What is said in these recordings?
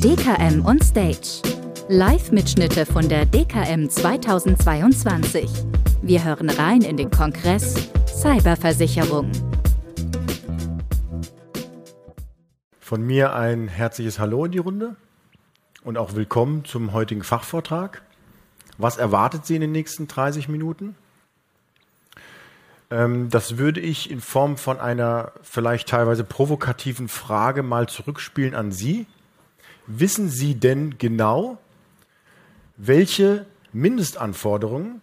DKM on Stage. Live-Mitschnitte von der DKM 2022. Wir hören rein in den Kongress Cyberversicherung. Von mir ein herzliches Hallo in die Runde und auch willkommen zum heutigen Fachvortrag. Was erwartet Sie in den nächsten 30 Minuten? Ähm, das würde ich in Form von einer vielleicht teilweise provokativen Frage mal zurückspielen an Sie. Wissen Sie denn genau, welche Mindestanforderungen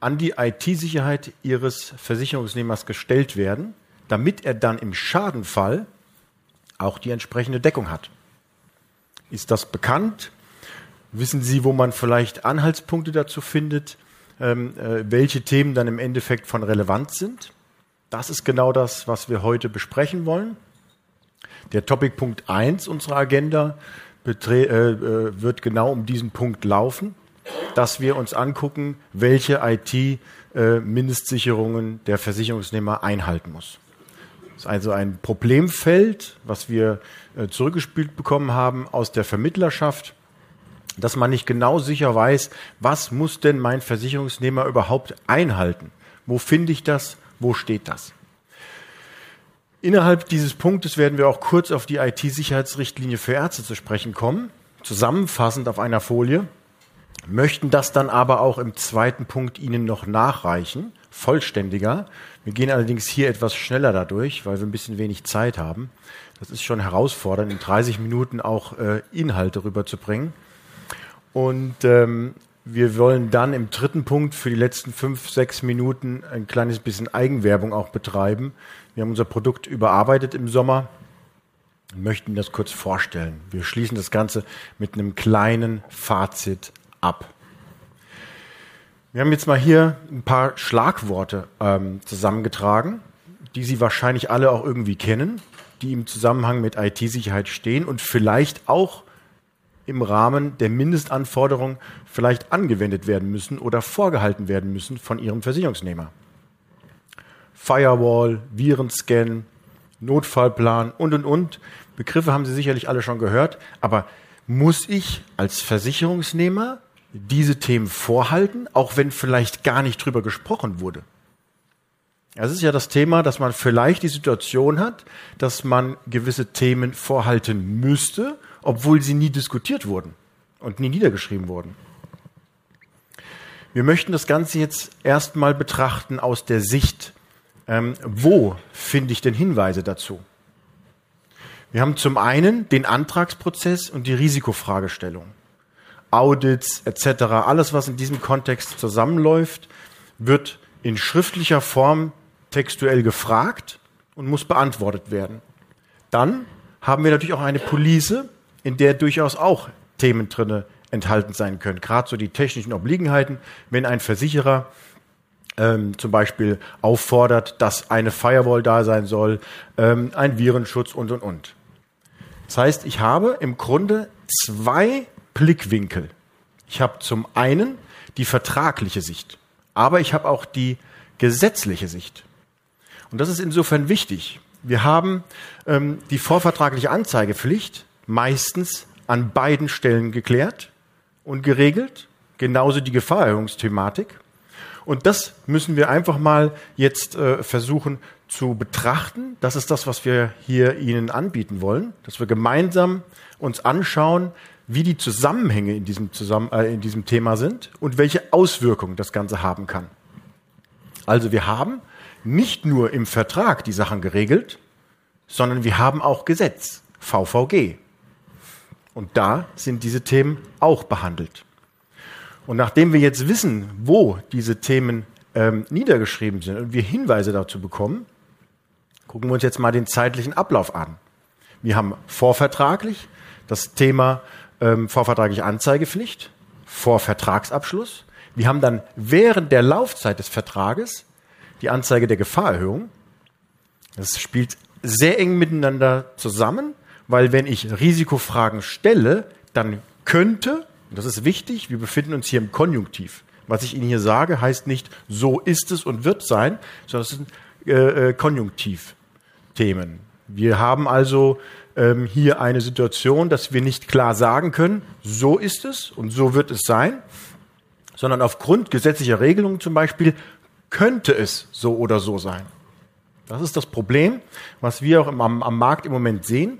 an die IT-Sicherheit Ihres Versicherungsnehmers gestellt werden, damit er dann im Schadenfall auch die entsprechende Deckung hat? Ist das bekannt? Wissen Sie, wo man vielleicht Anhaltspunkte dazu findet? ähm, äh, welche Themen dann im Endeffekt von Relevanz sind. Das ist genau das, was wir heute besprechen wollen. Der Topic Punkt 1 unserer Agenda äh, äh, wird genau um diesen Punkt laufen, dass wir uns angucken, welche IT-Mindestsicherungen äh, der Versicherungsnehmer einhalten muss. Das ist also ein Problemfeld, was wir äh, zurückgespielt bekommen haben aus der Vermittlerschaft dass man nicht genau sicher weiß, was muss denn mein Versicherungsnehmer überhaupt einhalten? Wo finde ich das? Wo steht das? Innerhalb dieses Punktes werden wir auch kurz auf die IT-Sicherheitsrichtlinie für Ärzte zu sprechen kommen, zusammenfassend auf einer Folie, möchten das dann aber auch im zweiten Punkt Ihnen noch nachreichen, vollständiger. Wir gehen allerdings hier etwas schneller dadurch, weil wir ein bisschen wenig Zeit haben. Das ist schon herausfordernd, in 30 Minuten auch äh, Inhalte rüberzubringen. Und ähm, wir wollen dann im dritten Punkt für die letzten fünf, sechs Minuten ein kleines bisschen Eigenwerbung auch betreiben. Wir haben unser Produkt überarbeitet im Sommer und möchten das kurz vorstellen. Wir schließen das Ganze mit einem kleinen Fazit ab. Wir haben jetzt mal hier ein paar Schlagworte ähm, zusammengetragen, die Sie wahrscheinlich alle auch irgendwie kennen, die im Zusammenhang mit IT-Sicherheit stehen und vielleicht auch im Rahmen der Mindestanforderungen vielleicht angewendet werden müssen oder vorgehalten werden müssen von ihrem Versicherungsnehmer. Firewall, Virenscan, Notfallplan und, und, und. Begriffe haben Sie sicherlich alle schon gehört, aber muss ich als Versicherungsnehmer diese Themen vorhalten, auch wenn vielleicht gar nicht drüber gesprochen wurde? Es ist ja das Thema, dass man vielleicht die Situation hat, dass man gewisse Themen vorhalten müsste obwohl sie nie diskutiert wurden und nie niedergeschrieben wurden. Wir möchten das Ganze jetzt erstmal betrachten aus der Sicht, ähm, wo finde ich denn Hinweise dazu? Wir haben zum einen den Antragsprozess und die Risikofragestellung. Audits etc., alles, was in diesem Kontext zusammenläuft, wird in schriftlicher Form textuell gefragt und muss beantwortet werden. Dann haben wir natürlich auch eine Police, in der durchaus auch Themen drinne enthalten sein können. Gerade so die technischen Obliegenheiten, wenn ein Versicherer ähm, zum Beispiel auffordert, dass eine Firewall da sein soll, ähm, ein Virenschutz und und und. Das heißt, ich habe im Grunde zwei Blickwinkel. Ich habe zum einen die vertragliche Sicht, aber ich habe auch die gesetzliche Sicht. Und das ist insofern wichtig. Wir haben ähm, die vorvertragliche Anzeigepflicht, meistens an beiden Stellen geklärt und geregelt, genauso die Gefahrerhöhungsthematik. Und das müssen wir einfach mal jetzt äh, versuchen zu betrachten. Das ist das, was wir hier Ihnen anbieten wollen, dass wir gemeinsam uns anschauen, wie die Zusammenhänge in diesem, Zusammen äh, in diesem Thema sind und welche Auswirkungen das Ganze haben kann. Also wir haben nicht nur im Vertrag die Sachen geregelt, sondern wir haben auch Gesetz, VVG, und da sind diese Themen auch behandelt. Und nachdem wir jetzt wissen, wo diese Themen ähm, niedergeschrieben sind und wir Hinweise dazu bekommen, gucken wir uns jetzt mal den zeitlichen Ablauf an. Wir haben vorvertraglich das Thema ähm, vorvertragliche Anzeigepflicht, Vorvertragsabschluss. Wir haben dann während der Laufzeit des Vertrages die Anzeige der Gefahrerhöhung. Das spielt sehr eng miteinander zusammen weil wenn ich Risikofragen stelle, dann könnte, das ist wichtig, wir befinden uns hier im Konjunktiv. Was ich Ihnen hier sage, heißt nicht, so ist es und wird sein, sondern es sind äh, äh Konjunktivthemen. Wir haben also ähm, hier eine Situation, dass wir nicht klar sagen können, so ist es und so wird es sein, sondern aufgrund gesetzlicher Regelungen zum Beispiel könnte es so oder so sein. Das ist das Problem, was wir auch am, am Markt im Moment sehen.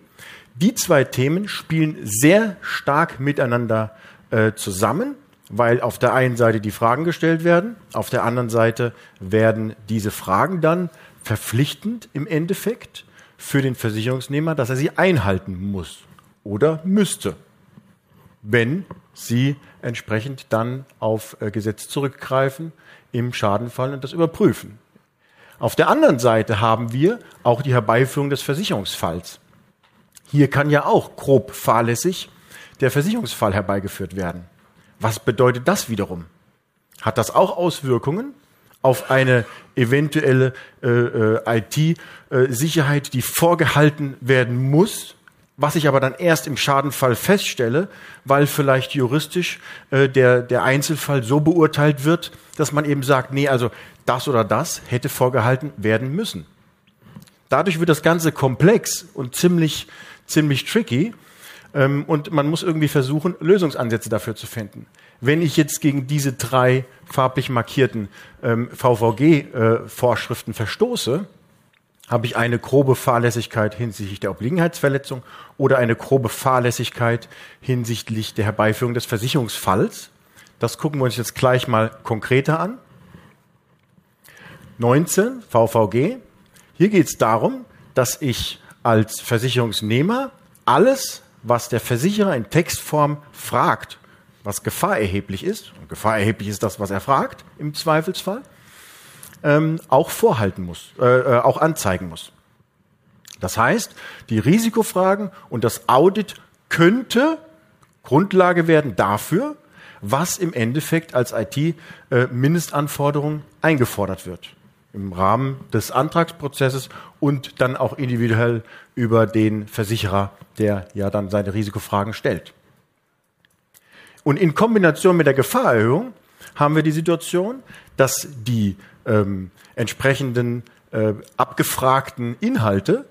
Die zwei Themen spielen sehr stark miteinander äh, zusammen, weil auf der einen Seite die Fragen gestellt werden, auf der anderen Seite werden diese Fragen dann verpflichtend im Endeffekt für den Versicherungsnehmer, dass er sie einhalten muss oder müsste, wenn sie entsprechend dann auf äh, Gesetz zurückgreifen im Schadenfall und das überprüfen. Auf der anderen Seite haben wir auch die Herbeiführung des Versicherungsfalls. Hier kann ja auch grob fahrlässig der Versicherungsfall herbeigeführt werden. Was bedeutet das wiederum? Hat das auch Auswirkungen auf eine eventuelle äh, äh, IT-Sicherheit, die vorgehalten werden muss, was ich aber dann erst im Schadenfall feststelle, weil vielleicht juristisch äh, der, der Einzelfall so beurteilt wird, dass man eben sagt, nee, also das oder das hätte vorgehalten werden müssen. Dadurch wird das Ganze komplex und ziemlich, ziemlich tricky. Ähm, und man muss irgendwie versuchen, Lösungsansätze dafür zu finden. Wenn ich jetzt gegen diese drei farblich markierten ähm, VVG-Vorschriften äh, verstoße, habe ich eine grobe Fahrlässigkeit hinsichtlich der Obliegenheitsverletzung oder eine grobe Fahrlässigkeit hinsichtlich der Herbeiführung des Versicherungsfalls. Das gucken wir uns jetzt gleich mal konkreter an. 19 VVG. Hier geht es darum, dass ich als Versicherungsnehmer alles, was der Versicherer in Textform fragt, was gefahrerheblich ist, und gefahrerheblich ist das, was er fragt im Zweifelsfall, ähm, auch vorhalten muss, äh, äh, auch anzeigen muss. Das heißt, die Risikofragen und das Audit könnte Grundlage werden dafür, was im Endeffekt als IT-Mindestanforderung äh, eingefordert wird im Rahmen des Antragsprozesses und dann auch individuell über den Versicherer, der ja dann seine Risikofragen stellt. Und in Kombination mit der Gefahrerhöhung haben wir die Situation, dass die ähm, entsprechenden äh, abgefragten Inhalte,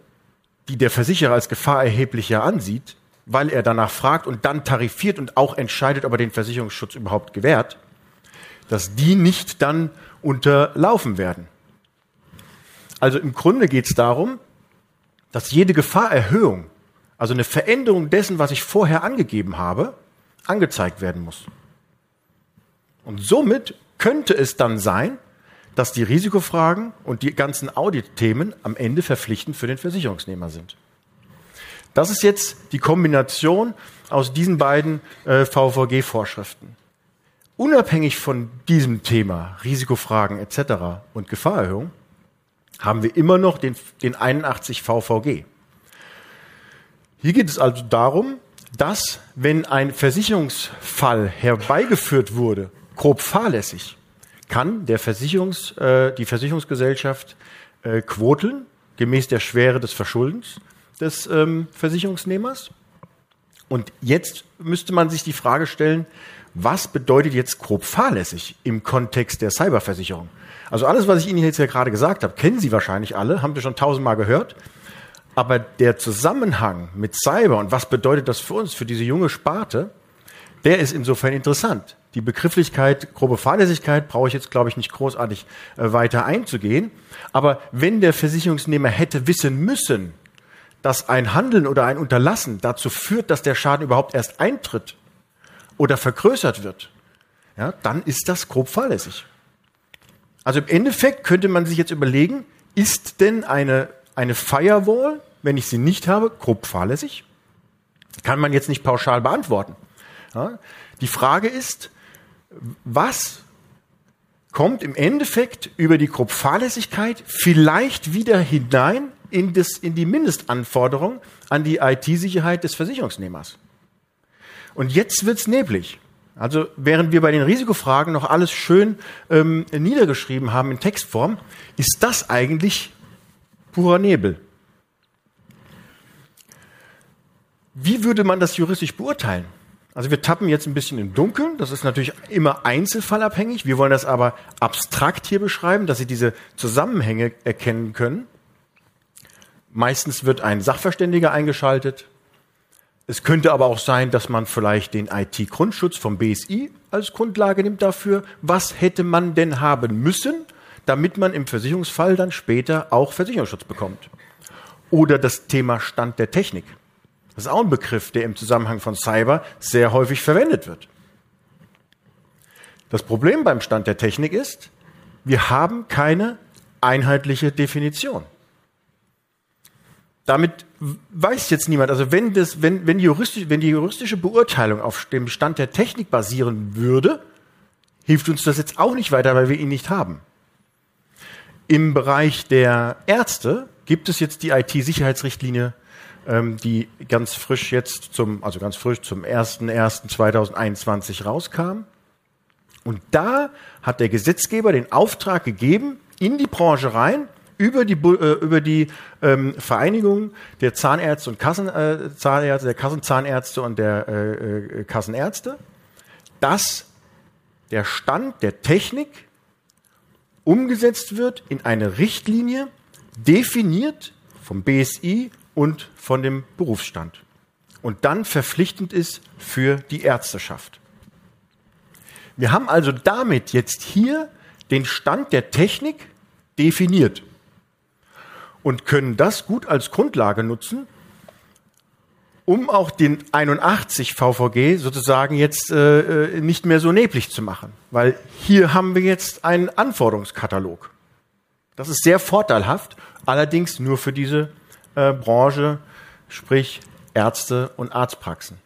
die der Versicherer als gefahrerheblicher ansieht, weil er danach fragt und dann tarifiert und auch entscheidet, ob er den Versicherungsschutz überhaupt gewährt, dass die nicht dann unterlaufen werden. Also im Grunde geht es darum, dass jede Gefahrerhöhung, also eine Veränderung dessen, was ich vorher angegeben habe, angezeigt werden muss. Und somit könnte es dann sein, dass die Risikofragen und die ganzen Audit-Themen am Ende verpflichtend für den Versicherungsnehmer sind. Das ist jetzt die Kombination aus diesen beiden äh, VVG-Vorschriften. Unabhängig von diesem Thema, Risikofragen etc. und Gefahrerhöhung, haben wir immer noch den, den 81 VVG. Hier geht es also darum, dass wenn ein Versicherungsfall herbeigeführt wurde, grob fahrlässig, kann der Versicherungs, äh, die Versicherungsgesellschaft äh, quoteln, gemäß der Schwere des Verschuldens des ähm, Versicherungsnehmers. Und jetzt müsste man sich die Frage stellen, was bedeutet jetzt grob fahrlässig im Kontext der Cyberversicherung? Also alles, was ich Ihnen jetzt ja gerade gesagt habe, kennen Sie wahrscheinlich alle, haben Sie schon tausendmal gehört. Aber der Zusammenhang mit Cyber und was bedeutet das für uns, für diese junge Sparte, der ist insofern interessant. Die Begrifflichkeit grobe Fahrlässigkeit brauche ich jetzt, glaube ich, nicht großartig äh, weiter einzugehen. Aber wenn der Versicherungsnehmer hätte wissen müssen, dass ein Handeln oder ein Unterlassen dazu führt, dass der Schaden überhaupt erst eintritt oder vergrößert wird, ja, dann ist das grob fahrlässig. Also im Endeffekt könnte man sich jetzt überlegen, ist denn eine, eine Firewall, wenn ich sie nicht habe, grob fahrlässig? Kann man jetzt nicht pauschal beantworten. Ja, die Frage ist, was kommt im Endeffekt über die grob Fahrlässigkeit vielleicht wieder hinein in, das, in die Mindestanforderung an die IT-Sicherheit des Versicherungsnehmers? Und jetzt wird's neblig. Also während wir bei den Risikofragen noch alles schön ähm, niedergeschrieben haben in Textform, ist das eigentlich purer Nebel. Wie würde man das juristisch beurteilen? Also wir tappen jetzt ein bisschen im Dunkeln. Das ist natürlich immer einzelfallabhängig. Wir wollen das aber abstrakt hier beschreiben, dass Sie diese Zusammenhänge erkennen können. Meistens wird ein Sachverständiger eingeschaltet. Es könnte aber auch sein, dass man vielleicht den IT-Grundschutz vom BSI als Grundlage nimmt dafür. Was hätte man denn haben müssen, damit man im Versicherungsfall dann später auch Versicherungsschutz bekommt? Oder das Thema Stand der Technik. Das ist auch ein Begriff, der im Zusammenhang von Cyber sehr häufig verwendet wird. Das Problem beim Stand der Technik ist, wir haben keine einheitliche Definition. Damit weiß jetzt niemand, also wenn, das, wenn, wenn, die juristische, wenn die juristische Beurteilung auf dem Stand der Technik basieren würde, hilft uns das jetzt auch nicht weiter, weil wir ihn nicht haben. Im Bereich der Ärzte gibt es jetzt die IT-Sicherheitsrichtlinie, ähm, die ganz frisch jetzt zum, also ganz frisch zum 01.01.2021 rauskam. Und da hat der Gesetzgeber den Auftrag gegeben, in die Branche rein, über die, äh, über die ähm, Vereinigung der Zahnärzte und Kassenzahnärzte, äh, der Kassenzahnärzte und der äh, äh, Kassenärzte, dass der Stand der Technik umgesetzt wird in eine Richtlinie, definiert vom BSI und von dem Berufsstand und dann verpflichtend ist für die Ärzteschaft. Wir haben also damit jetzt hier den Stand der Technik definiert und können das gut als Grundlage nutzen, um auch den 81 VVG sozusagen jetzt äh, äh, nicht mehr so neblig zu machen. Weil hier haben wir jetzt einen Anforderungskatalog. Das ist sehr vorteilhaft, allerdings nur für diese äh, Branche, sprich Ärzte und Arztpraxen.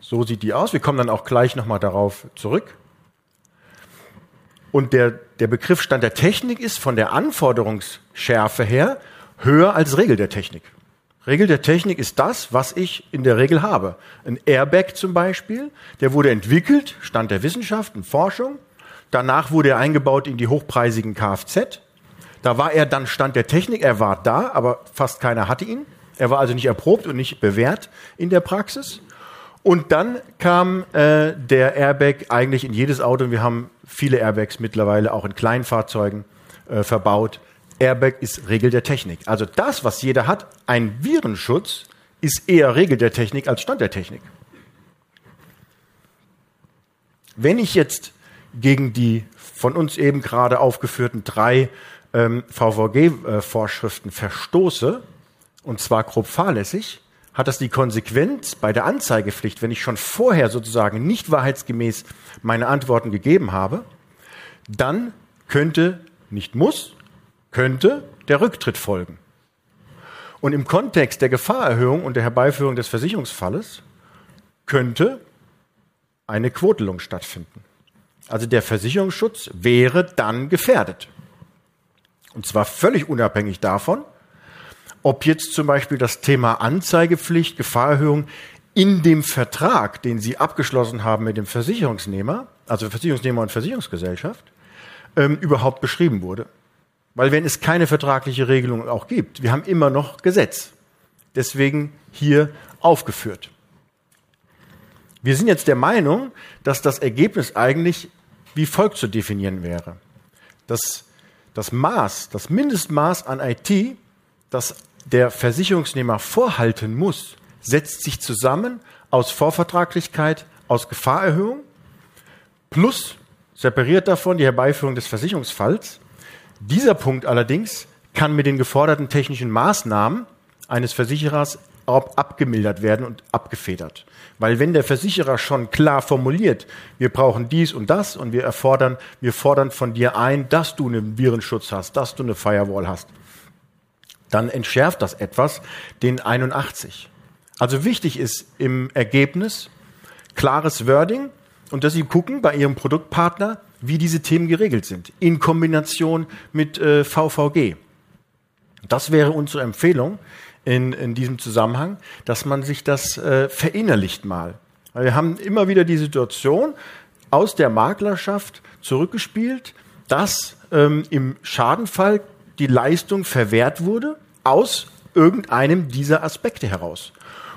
So sieht die aus. Wir kommen dann auch gleich nochmal darauf zurück. Und der, der Begriff Stand der Technik ist von der Anforderungsschärfe her höher als Regel der Technik. Regel der Technik ist das, was ich in der Regel habe. Ein Airbag zum Beispiel, der wurde entwickelt, Stand der Wissenschaft und Forschung. Danach wurde er eingebaut in die hochpreisigen Kfz. Da war er dann Stand der Technik, er war da, aber fast keiner hatte ihn. Er war also nicht erprobt und nicht bewährt in der Praxis. Und dann kam äh, der Airbag eigentlich in jedes Auto. Und wir haben viele Airbags mittlerweile auch in kleinen Fahrzeugen äh, verbaut. Airbag ist Regel der Technik. Also das, was jeder hat, ein Virenschutz, ist eher Regel der Technik als Stand der Technik. Wenn ich jetzt gegen die von uns eben gerade aufgeführten drei ähm, VVG-Vorschriften verstoße, und zwar grob fahrlässig, hat das die Konsequenz bei der Anzeigepflicht, wenn ich schon vorher sozusagen nicht wahrheitsgemäß meine Antworten gegeben habe, dann könnte, nicht muss, könnte der Rücktritt folgen. Und im Kontext der Gefahrerhöhung und der Herbeiführung des Versicherungsfalles könnte eine Quotelung stattfinden. Also der Versicherungsschutz wäre dann gefährdet. Und zwar völlig unabhängig davon, ob jetzt zum Beispiel das Thema Anzeigepflicht, Gefahrerhöhung in dem Vertrag, den Sie abgeschlossen haben mit dem Versicherungsnehmer, also Versicherungsnehmer und Versicherungsgesellschaft, ähm, überhaupt beschrieben wurde. Weil wenn es keine vertragliche Regelung auch gibt, wir haben immer noch Gesetz. Deswegen hier aufgeführt. Wir sind jetzt der Meinung, dass das Ergebnis eigentlich wie folgt zu definieren wäre. Das, das Maß, das Mindestmaß an IT, das der Versicherungsnehmer vorhalten muss, setzt sich zusammen aus Vorvertraglichkeit, aus Gefahrerhöhung plus separiert davon die Herbeiführung des Versicherungsfalls. Dieser Punkt allerdings kann mit den geforderten technischen Maßnahmen eines Versicherers abgemildert werden und abgefedert. Weil wenn der Versicherer schon klar formuliert, wir brauchen dies und das und wir erfordern, wir fordern von dir ein, dass du einen Virenschutz hast, dass du eine Firewall hast, dann entschärft das etwas den 81. Also wichtig ist im Ergebnis klares Wording und dass Sie gucken bei Ihrem Produktpartner, wie diese Themen geregelt sind, in Kombination mit äh, VVG. Das wäre unsere Empfehlung in, in diesem Zusammenhang, dass man sich das äh, verinnerlicht mal. Wir haben immer wieder die Situation aus der Maklerschaft zurückgespielt, dass ähm, im Schadenfall die Leistung verwehrt wurde aus irgendeinem dieser Aspekte heraus.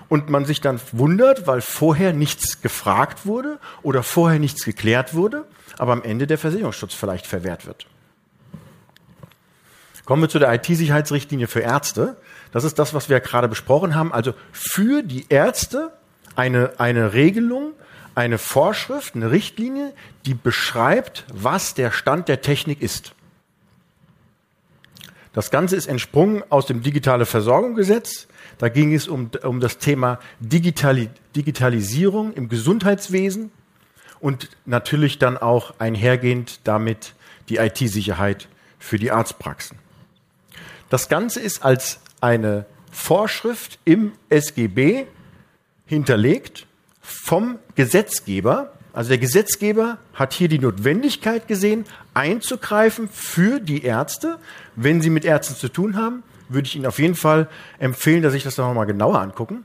Und man sich dann wundert, weil vorher nichts gefragt wurde oder vorher nichts geklärt wurde, aber am Ende der Versicherungsschutz vielleicht verwehrt wird. Kommen wir zu der IT-Sicherheitsrichtlinie für Ärzte. Das ist das, was wir gerade besprochen haben. Also für die Ärzte eine, eine Regelung, eine Vorschrift, eine Richtlinie, die beschreibt, was der Stand der Technik ist. Das Ganze ist entsprungen aus dem Digitale Versorgungsgesetz. Da ging es um, um das Thema Digitali Digitalisierung im Gesundheitswesen und natürlich dann auch einhergehend damit die IT-Sicherheit für die Arztpraxen. Das Ganze ist als eine Vorschrift im SGB hinterlegt vom Gesetzgeber. Also der Gesetzgeber hat hier die Notwendigkeit gesehen, einzugreifen für die Ärzte. Wenn Sie mit Ärzten zu tun haben, würde ich Ihnen auf jeden Fall empfehlen, dass sich das noch mal genauer angucken.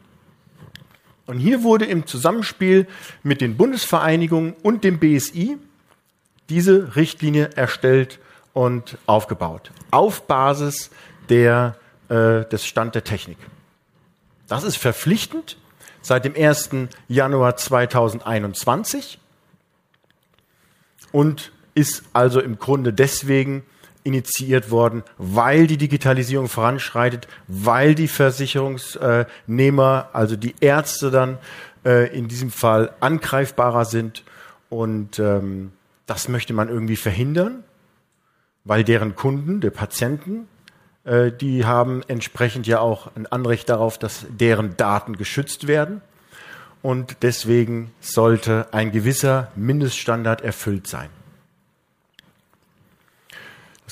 Und hier wurde im Zusammenspiel mit den Bundesvereinigungen und dem BSI diese Richtlinie erstellt und aufgebaut. Auf Basis der, äh, des Stand der Technik. Das ist verpflichtend seit dem 1. Januar 2021 und ist also im Grunde deswegen initiiert worden, weil die Digitalisierung voranschreitet, weil die Versicherungsnehmer, also die Ärzte dann äh, in diesem Fall angreifbarer sind und ähm, das möchte man irgendwie verhindern, weil deren Kunden, der Patienten, äh, die haben entsprechend ja auch ein Anrecht darauf, dass deren Daten geschützt werden und deswegen sollte ein gewisser Mindeststandard erfüllt sein.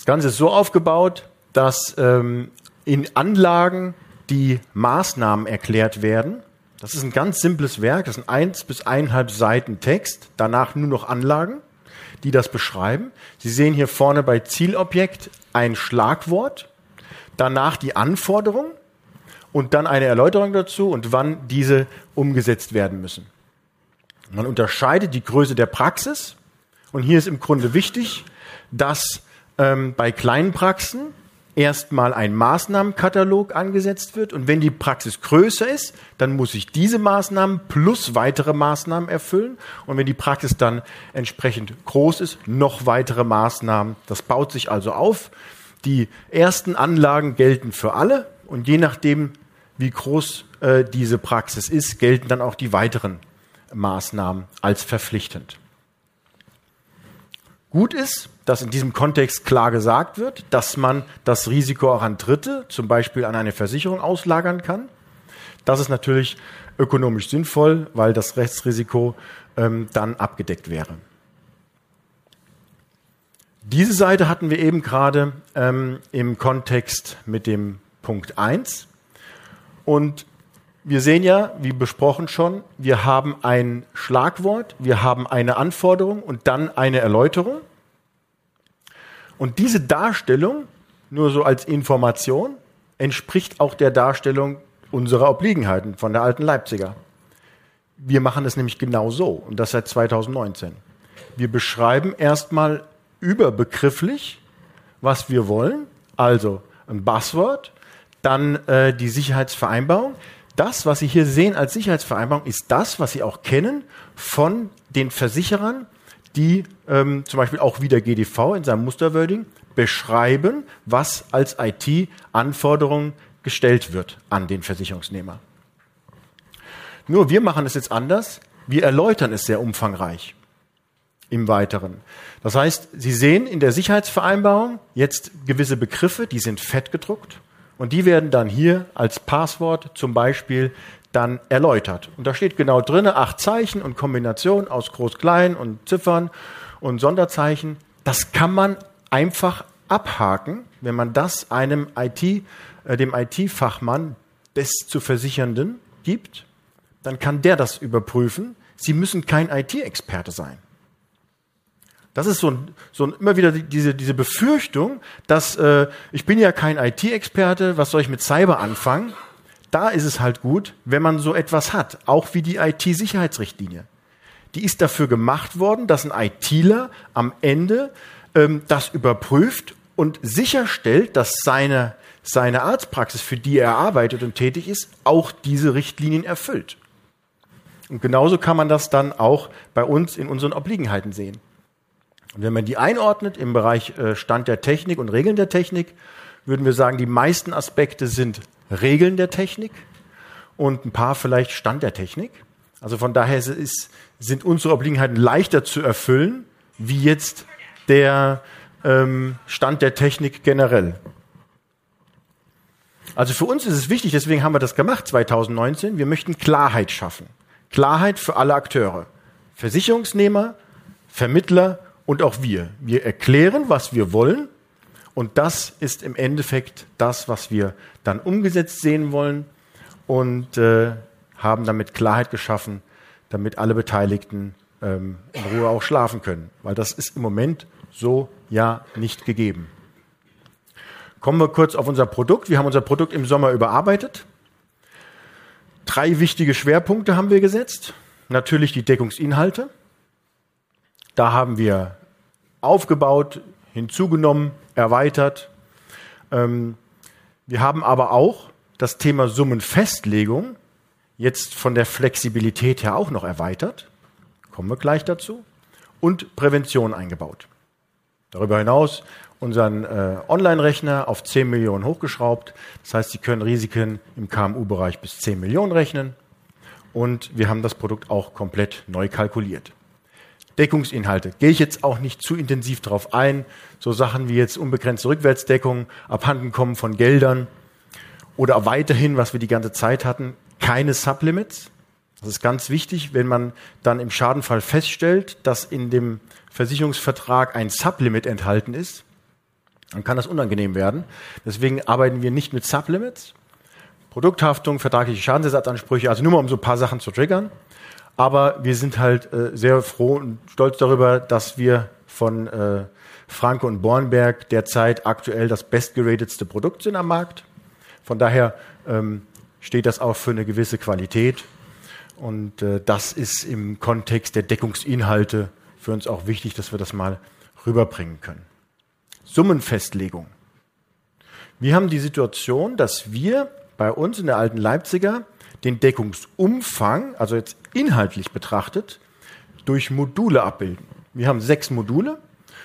Das Ganze ist so aufgebaut, dass ähm, in Anlagen die Maßnahmen erklärt werden. Das ist ein ganz simples Werk, das sind eins bis eineinhalb Seiten Text, danach nur noch Anlagen, die das beschreiben. Sie sehen hier vorne bei Zielobjekt ein Schlagwort, danach die Anforderung und dann eine Erläuterung dazu und wann diese umgesetzt werden müssen. Man unterscheidet die Größe der Praxis und hier ist im Grunde wichtig, dass ähm, bei kleinen Praxen erstmal ein Maßnahmenkatalog angesetzt wird und wenn die Praxis größer ist, dann muss ich diese Maßnahmen plus weitere Maßnahmen erfüllen und wenn die Praxis dann entsprechend groß ist, noch weitere Maßnahmen. Das baut sich also auf. Die ersten Anlagen gelten für alle und je nachdem, wie groß äh, diese Praxis ist, gelten dann auch die weiteren Maßnahmen als verpflichtend. Gut ist, dass in diesem Kontext klar gesagt wird, dass man das Risiko auch an Dritte, zum Beispiel an eine Versicherung, auslagern kann. Das ist natürlich ökonomisch sinnvoll, weil das Rechtsrisiko ähm, dann abgedeckt wäre. Diese Seite hatten wir eben gerade ähm, im Kontext mit dem Punkt 1. Und wir sehen ja, wie besprochen schon, wir haben ein Schlagwort, wir haben eine Anforderung und dann eine Erläuterung. Und diese Darstellung, nur so als Information, entspricht auch der Darstellung unserer Obliegenheiten von der alten Leipziger. Wir machen es nämlich genau so und das seit 2019. Wir beschreiben erstmal überbegrifflich, was wir wollen, also ein Buzzword, dann äh, die Sicherheitsvereinbarung, das, was Sie hier sehen als Sicherheitsvereinbarung, ist das, was Sie auch kennen von den Versicherern, die ähm, zum Beispiel auch wie der GDV in seinem Musterwording beschreiben, was als IT-Anforderung gestellt wird an den Versicherungsnehmer. Nur wir machen es jetzt anders. Wir erläutern es sehr umfangreich im Weiteren. Das heißt, Sie sehen in der Sicherheitsvereinbarung jetzt gewisse Begriffe, die sind fett gedruckt. Und die werden dann hier als Passwort zum Beispiel dann erläutert. Und da steht genau drin, acht Zeichen und Kombination aus Groß-Klein und Ziffern und Sonderzeichen. Das kann man einfach abhaken, wenn man das einem IT, äh, dem IT-Fachmann des zu Versichernden gibt, dann kann der das überprüfen. Sie müssen kein IT-Experte sein. Das ist so, ein, so ein, immer wieder diese, diese Befürchtung, dass äh, ich bin ja kein IT-Experte, was soll ich mit Cyber anfangen? Da ist es halt gut, wenn man so etwas hat, auch wie die IT-Sicherheitsrichtlinie. Die ist dafür gemacht worden, dass ein ITler am Ende ähm, das überprüft und sicherstellt, dass seine, seine Arztpraxis, für die er arbeitet und tätig ist, auch diese Richtlinien erfüllt. Und genauso kann man das dann auch bei uns in unseren Obliegenheiten sehen. Und wenn man die einordnet im Bereich äh, Stand der Technik und Regeln der Technik, würden wir sagen, die meisten Aspekte sind Regeln der Technik und ein paar vielleicht Stand der Technik. Also von daher ist, sind unsere Obliegenheiten leichter zu erfüllen, wie jetzt der ähm, Stand der Technik generell. Also für uns ist es wichtig, deswegen haben wir das gemacht 2019. Wir möchten Klarheit schaffen. Klarheit für alle Akteure. Versicherungsnehmer, Vermittler und auch wir. Wir erklären, was wir wollen und das ist im Endeffekt das, was wir dann umgesetzt sehen wollen und äh, haben damit Klarheit geschaffen, damit alle Beteiligten ähm, in Ruhe auch schlafen können. Weil das ist im Moment so ja nicht gegeben. Kommen wir kurz auf unser Produkt. Wir haben unser Produkt im Sommer überarbeitet. Drei wichtige Schwerpunkte haben wir gesetzt. Natürlich die Deckungsinhalte. Da haben wir aufgebaut, hinzugenommen, erweitert. Ähm, wir haben aber auch das Thema Summenfestlegung jetzt von der Flexibilität her auch noch erweitert. Kommen wir gleich dazu. Und Prävention eingebaut. Darüber hinaus unseren äh, Online-Rechner auf 10 Millionen hochgeschraubt. Das heißt, Sie können Risiken im KMU-Bereich bis 10 Millionen rechnen. Und wir haben das Produkt auch komplett neu kalkuliert. Deckungsinhalte. Gehe ich jetzt auch nicht zu intensiv darauf ein. So Sachen wie jetzt unbegrenzte Rückwärtsdeckung, Abhandenkommen von Geldern oder weiterhin, was wir die ganze Zeit hatten, keine Sublimits. Das ist ganz wichtig, wenn man dann im Schadenfall feststellt, dass in dem Versicherungsvertrag ein Sublimit enthalten ist, dann kann das unangenehm werden. Deswegen arbeiten wir nicht mit Sublimits. Produkthaftung, vertragliche Schadensersatzansprüche, also nur mal um so ein paar Sachen zu triggern. Aber wir sind halt äh, sehr froh und stolz darüber, dass wir von äh, Franke und Bornberg derzeit aktuell das bestgeratetste Produkt sind am Markt. Von daher ähm, steht das auch für eine gewisse Qualität. Und äh, das ist im Kontext der Deckungsinhalte für uns auch wichtig, dass wir das mal rüberbringen können. Summenfestlegung. Wir haben die Situation, dass wir bei uns in der alten Leipziger den Deckungsumfang, also jetzt inhaltlich betrachtet, durch Module abbilden. Wir haben sechs Module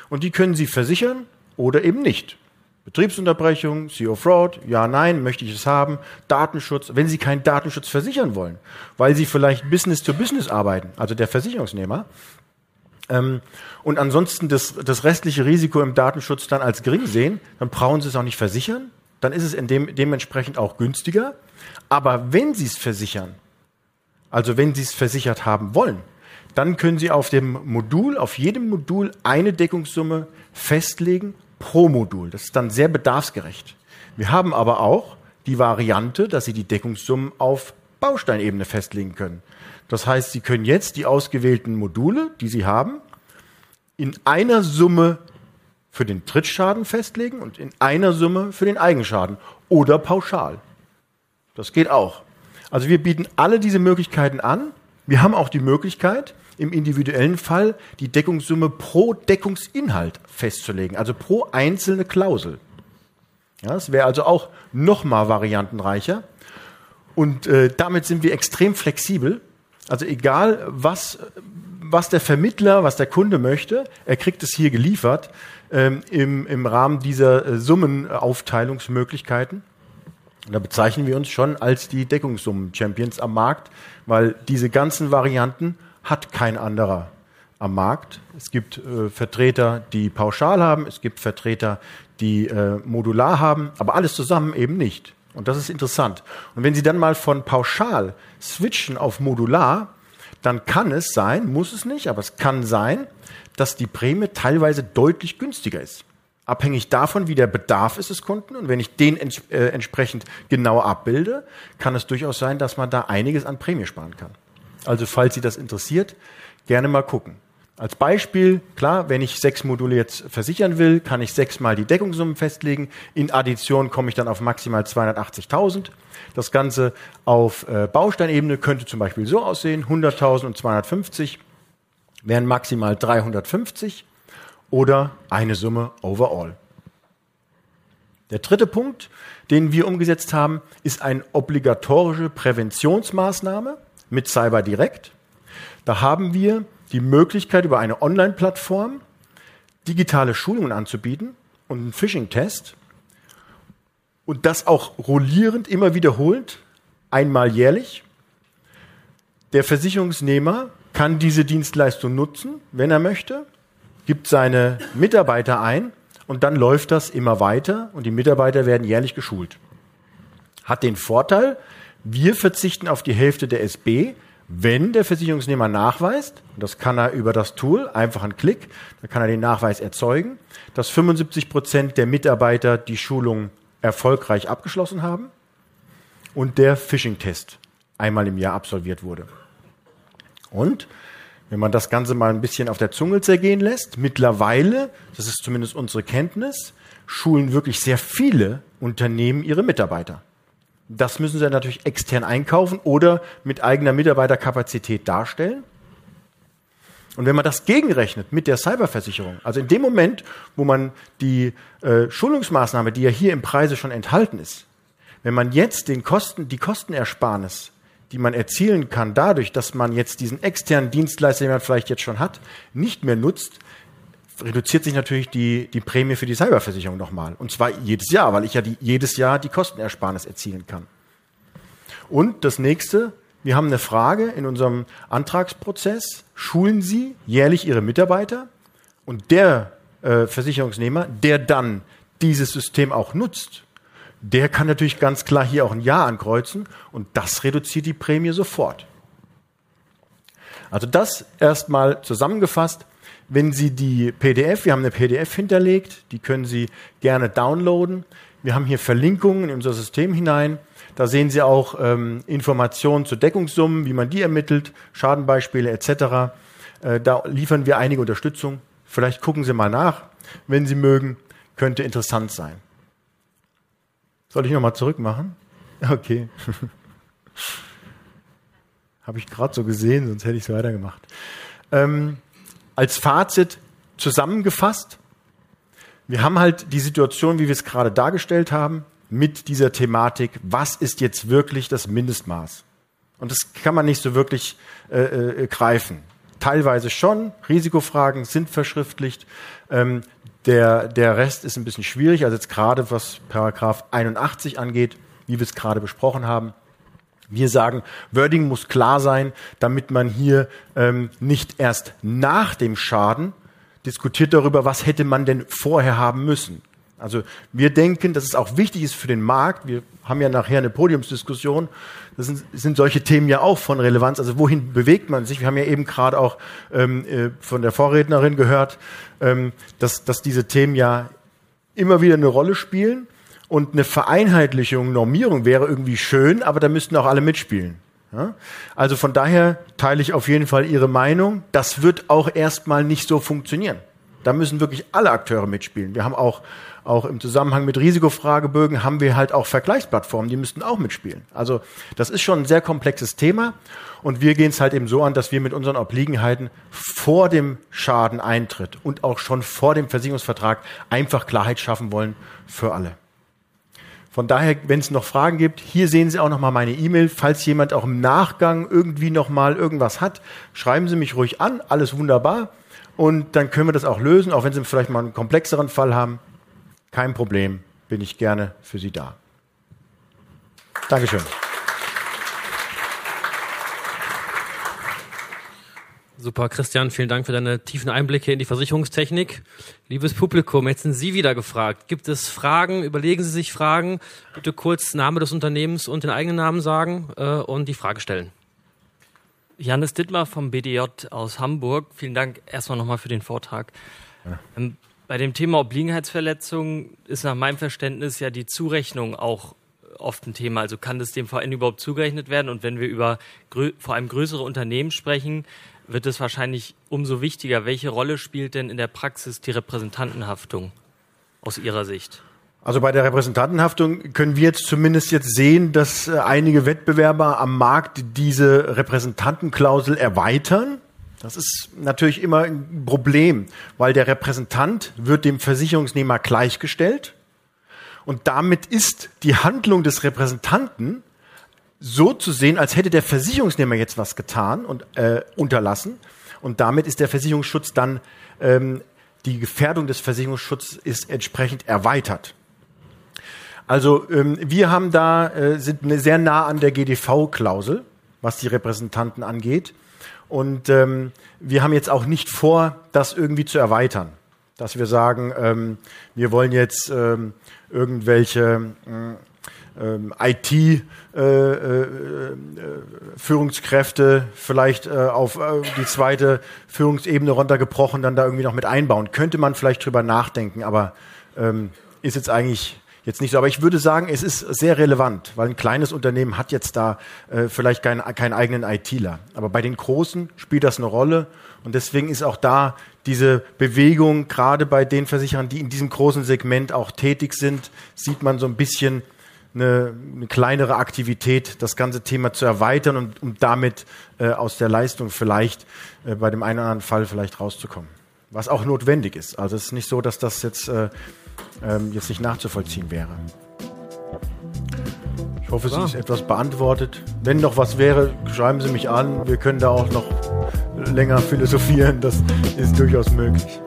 und die können Sie versichern oder eben nicht. Betriebsunterbrechung, CO Fraud, ja, nein, möchte ich es haben, Datenschutz, wenn Sie keinen Datenschutz versichern wollen, weil Sie vielleicht Business to Business arbeiten, also der Versicherungsnehmer, ähm, und ansonsten das, das restliche Risiko im Datenschutz dann als gering sehen, dann brauchen Sie es auch nicht versichern, dann ist es dem, dementsprechend auch günstiger. Aber wenn Sie es versichern, also wenn Sie es versichert haben wollen, dann können Sie auf dem Modul, auf jedem Modul eine Deckungssumme festlegen pro Modul. Das ist dann sehr bedarfsgerecht. Wir haben aber auch die Variante, dass Sie die Deckungssummen auf Bausteinebene festlegen können. Das heißt, Sie können jetzt die ausgewählten Module, die Sie haben, in einer Summe für den Trittschaden festlegen und in einer Summe für den Eigenschaden oder pauschal. Das geht auch. Also wir bieten alle diese Möglichkeiten an. Wir haben auch die Möglichkeit, im individuellen Fall die Deckungssumme pro Deckungsinhalt festzulegen, also pro einzelne Klausel. Ja, das wäre also auch nochmal variantenreicher. Und äh, damit sind wir extrem flexibel. Also egal, was, was der Vermittler, was der Kunde möchte, er kriegt es hier geliefert ähm, im, im Rahmen dieser äh, Summenaufteilungsmöglichkeiten. da bezeichnen wir uns schon als die Deckungssummen-Champions am Markt, weil diese ganzen Varianten hat kein anderer am Markt. Es gibt äh, Vertreter, die pauschal haben, es gibt Vertreter, die äh, modular haben, aber alles zusammen eben nicht. Und das ist interessant. Und wenn Sie dann mal von pauschal switchen auf modular, dann kann es sein, muss es nicht, aber es kann sein, dass die Prämie teilweise deutlich günstiger ist. Abhängig davon, wie der Bedarf ist des Kunden. Und wenn ich den ents äh, entsprechend genau abbilde, kann es durchaus sein, dass man da einiges an Prämie sparen kann. Also falls Sie das interessiert, gerne mal gucken. Als Beispiel, klar, wenn ich sechs Module jetzt versichern will, kann ich sechsmal die Deckungssummen festlegen. In Addition komme ich dann auf maximal 280.000. Das Ganze auf äh, Bausteinebene könnte zum Beispiel so aussehen. 100.000 und 250 wären maximal 350 oder eine Summe overall. Der dritte Punkt, den wir umgesetzt haben, ist eine obligatorische Präventionsmaßnahme mit Cyber Direct. Da haben wir die Möglichkeit, über eine Online-Plattform digitale Schulungen anzubieten und einen Phishing-Test. und das auch rollierend immer wiederholt, einmal jährlich. Der Versicherungsnehmer kann diese Dienstleistung nutzen, wenn er möchte, gibt seine Mitarbeiter ein und dann läuft das immer weiter und die Mitarbeiter werden jährlich geschult. Hat den Vorteil, wir verzichten auf die Hälfte der SB, wenn der Versicherungsnehmer nachweist, und das kann er über das Tool, einfach ein Klick, da kann er den Nachweis erzeugen, dass 75 Prozent der Mitarbeiter die Schulung erfolgreich abgeschlossen haben und der Phishing-Test einmal im Jahr absolviert wurde. Und wenn man das Ganze mal ein bisschen auf der Zunge zergehen lässt, mittlerweile, das ist zumindest unsere Kenntnis, schulen wirklich sehr viele Unternehmen ihre Mitarbeiter. Das müssen sie natürlich extern einkaufen oder mit eigener Mitarbeiterkapazität darstellen. Und wenn man das gegenrechnet mit der Cyberversicherung, also in dem Moment, wo man die äh, Schulungsmaßnahme, die ja hier im Preise schon enthalten ist, wenn man jetzt den Kosten, die Kostenersparnis, die man erzielen kann, dadurch, dass man jetzt diesen externen Dienstleister, den man vielleicht jetzt schon hat, nicht mehr nutzt, reduziert sich natürlich die, die Prämie für die Cyberversicherung nochmal. Und zwar jedes Jahr, weil ich ja die, jedes Jahr die Kostenersparnis erzielen kann. Und das nächste, wir haben eine Frage in unserem Antragsprozess. Schulen Sie jährlich Ihre Mitarbeiter? Und der äh, Versicherungsnehmer, der dann dieses System auch nutzt, der kann natürlich ganz klar hier auch ein Ja ankreuzen und das reduziert die Prämie sofort. Also das erstmal zusammengefasst. Wenn Sie die PDF, wir haben eine PDF hinterlegt, die können Sie gerne downloaden. Wir haben hier Verlinkungen in unser System hinein. Da sehen Sie auch ähm, Informationen zu Deckungssummen, wie man die ermittelt, Schadenbeispiele etc. Äh, da liefern wir einige Unterstützung. Vielleicht gucken Sie mal nach, wenn Sie mögen. Könnte interessant sein. Soll ich nochmal zurückmachen? Okay. Habe ich gerade so gesehen, sonst hätte ich es weitergemacht. Ähm, als Fazit zusammengefasst, wir haben halt die Situation, wie wir es gerade dargestellt haben, mit dieser Thematik, was ist jetzt wirklich das Mindestmaß? Und das kann man nicht so wirklich äh, äh, greifen. Teilweise schon, Risikofragen sind verschriftlicht. Ähm, der, der Rest ist ein bisschen schwierig, also jetzt gerade was Paragraph 81 angeht, wie wir es gerade besprochen haben. Wir sagen, Wording muss klar sein, damit man hier ähm, nicht erst nach dem Schaden diskutiert darüber, was hätte man denn vorher haben müssen. Also wir denken, dass es auch wichtig ist für den Markt. Wir haben ja nachher eine Podiumsdiskussion. Das sind, sind solche Themen ja auch von Relevanz. Also wohin bewegt man sich? Wir haben ja eben gerade auch ähm, äh, von der Vorrednerin gehört, ähm, dass, dass diese Themen ja immer wieder eine Rolle spielen. Und eine Vereinheitlichung, Normierung wäre irgendwie schön, aber da müssten auch alle mitspielen. Ja? Also von daher teile ich auf jeden Fall Ihre Meinung. Das wird auch erstmal nicht so funktionieren. Da müssen wirklich alle Akteure mitspielen. Wir haben auch, auch im Zusammenhang mit Risikofragebögen haben wir halt auch Vergleichsplattformen, die müssten auch mitspielen. Also das ist schon ein sehr komplexes Thema und wir gehen es halt eben so an, dass wir mit unseren Obliegenheiten vor dem Schaden eintritt und auch schon vor dem Versicherungsvertrag einfach Klarheit schaffen wollen für alle. Von daher, wenn es noch Fragen gibt, hier sehen Sie auch noch mal meine E-Mail. Falls jemand auch im Nachgang irgendwie noch mal irgendwas hat, schreiben Sie mich ruhig an. Alles wunderbar. Und dann können wir das auch lösen, auch wenn Sie vielleicht mal einen komplexeren Fall haben. Kein Problem, bin ich gerne für Sie da. Dankeschön. Super, Christian, vielen Dank für deine tiefen Einblicke in die Versicherungstechnik. Liebes Publikum, jetzt sind Sie wieder gefragt. Gibt es Fragen? Überlegen Sie sich Fragen. Bitte kurz Name des Unternehmens und den eigenen Namen sagen äh, und die Frage stellen. Janis Dittmar vom BDJ aus Hamburg. Vielen Dank erstmal nochmal für den Vortrag. Ja. Ähm, bei dem Thema Obliegenheitsverletzung ist nach meinem Verständnis ja die Zurechnung auch oft ein Thema. Also kann das dem VN überhaupt zugerechnet werden? Und wenn wir über vor allem größere Unternehmen sprechen, wird es wahrscheinlich umso wichtiger. Welche Rolle spielt denn in der Praxis die Repräsentantenhaftung aus Ihrer Sicht? Also bei der Repräsentantenhaftung können wir jetzt zumindest jetzt sehen, dass äh, einige Wettbewerber am Markt diese Repräsentantenklausel erweitern. Das ist natürlich immer ein Problem, weil der Repräsentant wird dem Versicherungsnehmer gleichgestellt und damit ist die Handlung des Repräsentanten so zu sehen, als hätte der Versicherungsnehmer jetzt was getan und äh, unterlassen. Und damit ist der Versicherungsschutz dann, ähm, die Gefährdung des Gesundheitsschutzes ist entsprechend erweitert. Also ähm, wir haben da, äh, sind sehr nah an der GDV-Klausel, was die Repräsentanten angeht. Und ähm, wir haben jetzt auch nicht vor, das irgendwie zu erweitern. Dass wir sagen, ähm, wir wollen jetzt ähm, irgendwelche ähm, IT-Führungskräfte äh, äh, vielleicht äh, auf äh, die zweite Führungsebene runtergebrochen, dann da irgendwie noch mit einbauen. Könnte man vielleicht drüber nachdenken, aber ähm, ist jetzt eigentlich jetzt nicht so. Aber ich würde sagen, es ist sehr relevant, weil ein kleines Unternehmen hat jetzt da äh, vielleicht keinen eigenen ITler. Aber bei den Großen spielt das eine Rolle. Und deswegen ist auch da diese Bewegung, gerade bei den Versicherern, die in diesem großen Segment auch tätig sind, sieht man so ein bisschen eine, eine kleinere Aktivität, das ganze Thema zu erweitern und um damit äh, aus der Leistung vielleicht äh, bei dem einen oder anderen Fall vielleicht rauszukommen. Was auch notwendig ist. Also es ist nicht so, dass das jetzt, äh, ähm, jetzt nicht nachzuvollziehen wäre. Ich hoffe, es ist etwas beantwortet. Wenn noch was wäre, schreiben Sie mich an. Wir können da auch noch länger philosophieren. Das ist durchaus möglich.